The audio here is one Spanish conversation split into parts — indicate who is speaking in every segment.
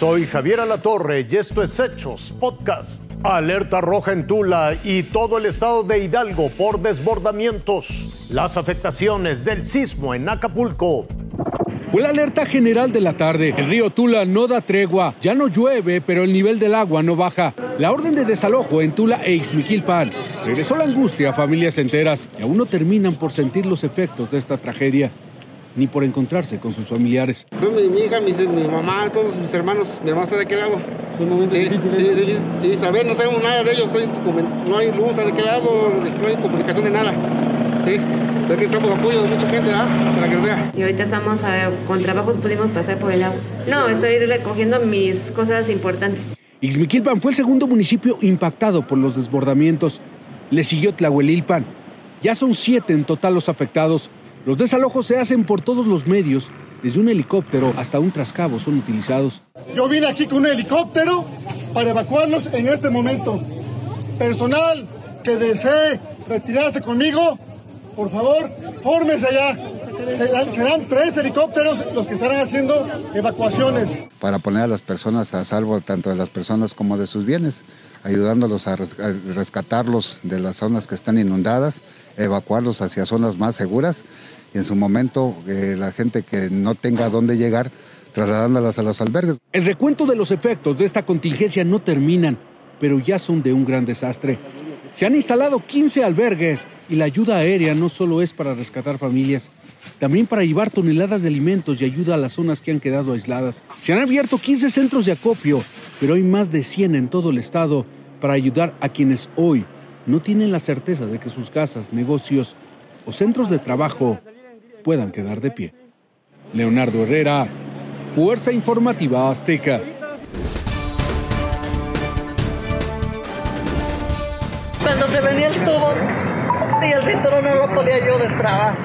Speaker 1: Soy Javier Alatorre y esto es Hechos Podcast. Alerta roja en Tula y todo el estado de Hidalgo por desbordamientos. Las afectaciones del sismo en Acapulco.
Speaker 2: Fue la alerta general de la tarde. El río Tula no da tregua. Ya no llueve, pero el nivel del agua no baja. La orden de desalojo en Tula e Ixmiquilpan regresó la angustia a familias enteras que aún no terminan por sentir los efectos de esta tragedia ni por encontrarse con sus familiares.
Speaker 3: Mi, mi hija, mi, mi, mamá, todos mis hermanos, mi hermano está de aquel lado. Sí, sí, sí, sí, saber, no sabemos nada de ellos, no hay luz de aquel lado, no hay comunicación ni nada. Sí, pero que necesitamos apoyo de mucha gente, ¿ah? Para que lo vea.
Speaker 4: Y ahorita estamos, a, con trabajos pudimos pasar por el agua. No, estoy recogiendo mis cosas importantes.
Speaker 2: Ixmiquilpan fue el segundo municipio impactado por los desbordamientos. Le siguió Tlahuelilpan. Ya son siete en total los afectados, los desalojos se hacen por todos los medios, desde un helicóptero hasta un trascabo son utilizados.
Speaker 5: Yo vine aquí con un helicóptero para evacuarlos en este momento. Personal que desee retirarse conmigo, por favor, fórmese allá. Serán, serán, tres helicópteros los que estarán haciendo evacuaciones.
Speaker 6: Para poner a las personas a salvo, tanto de las personas como de sus bienes, ayudándolos a rescatarlos de las zonas que están inundadas, evacuarlos hacia zonas más seguras y en su momento eh, la gente que no tenga dónde llegar, trasladándolas a los albergues.
Speaker 2: El recuento de los efectos de esta contingencia no terminan, pero ya son de un gran desastre. Se han instalado 15 albergues y la ayuda aérea no solo es para rescatar familias, también para llevar toneladas de alimentos y ayuda a las zonas que han quedado aisladas. Se han abierto 15 centros de acopio, pero hay más de 100 en todo el estado para ayudar a quienes hoy no tienen la certeza de que sus casas, negocios o centros de trabajo puedan quedar de pie. Leonardo Herrera, Fuerza Informativa Azteca.
Speaker 7: Cuando se venía el tubo y el cinturón no lo podía yo destrabar.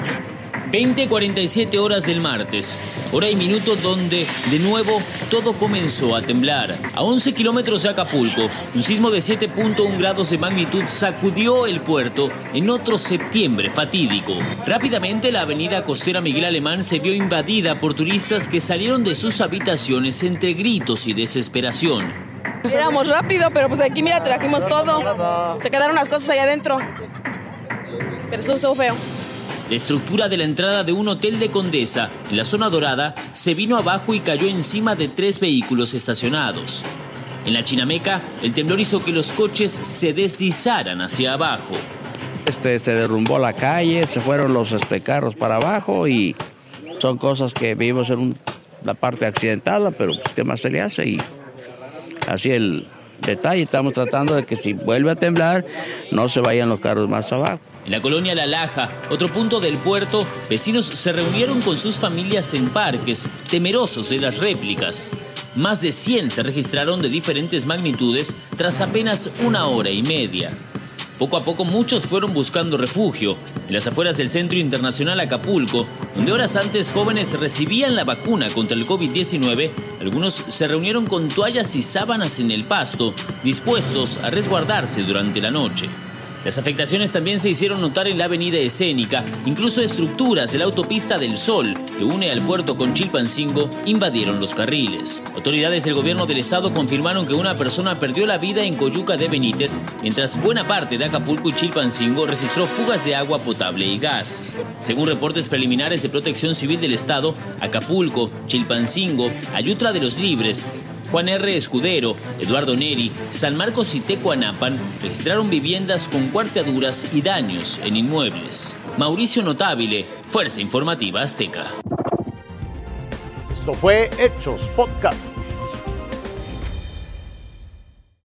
Speaker 8: 20:47 horas del martes, hora y minuto donde, de nuevo, todo comenzó a temblar. A 11 kilómetros de Acapulco, un sismo de 7.1 grados de magnitud sacudió el puerto en otro septiembre fatídico. Rápidamente, la avenida costera Miguel Alemán se vio invadida por turistas que salieron de sus habitaciones entre gritos y desesperación.
Speaker 9: Éramos rápido, pero pues aquí mira, trajimos todo. Se quedaron las cosas allá adentro. Pero eso estuvo feo.
Speaker 8: La estructura de la entrada de un hotel de Condesa, en la zona dorada, se vino abajo y cayó encima de tres vehículos estacionados. En la Chinameca, el temblor hizo que los coches se deslizaran hacia abajo.
Speaker 10: Este, se derrumbó la calle, se fueron los este, carros para abajo y son cosas que vivimos en la parte accidentada, pero pues, ¿qué más se le hace? Y así el detalle, estamos tratando de que si vuelve a temblar, no se vayan los carros más abajo.
Speaker 8: En la colonia La Laja, otro punto del puerto, vecinos se reunieron con sus familias en parques, temerosos de las réplicas. Más de 100 se registraron de diferentes magnitudes tras apenas una hora y media. Poco a poco muchos fueron buscando refugio en las afueras del Centro Internacional Acapulco, donde horas antes jóvenes recibían la vacuna contra el COVID-19. Algunos se reunieron con toallas y sábanas en el pasto, dispuestos a resguardarse durante la noche. Las afectaciones también se hicieron notar en la avenida escénica, incluso estructuras de la autopista del Sol, que une al puerto con Chilpancingo, invadieron los carriles. Autoridades del gobierno del estado confirmaron que una persona perdió la vida en Coyuca de Benítez, mientras buena parte de Acapulco y Chilpancingo registró fugas de agua potable y gas. Según reportes preliminares de Protección Civil del estado, Acapulco, Chilpancingo, Ayutla de los Libres, Juan R. Escudero, Eduardo Neri, San Marcos y Tecuanapan registraron viviendas con cuarteaduras y daños en inmuebles. Mauricio Notable, Fuerza Informativa Azteca.
Speaker 1: Esto fue Hechos Podcast.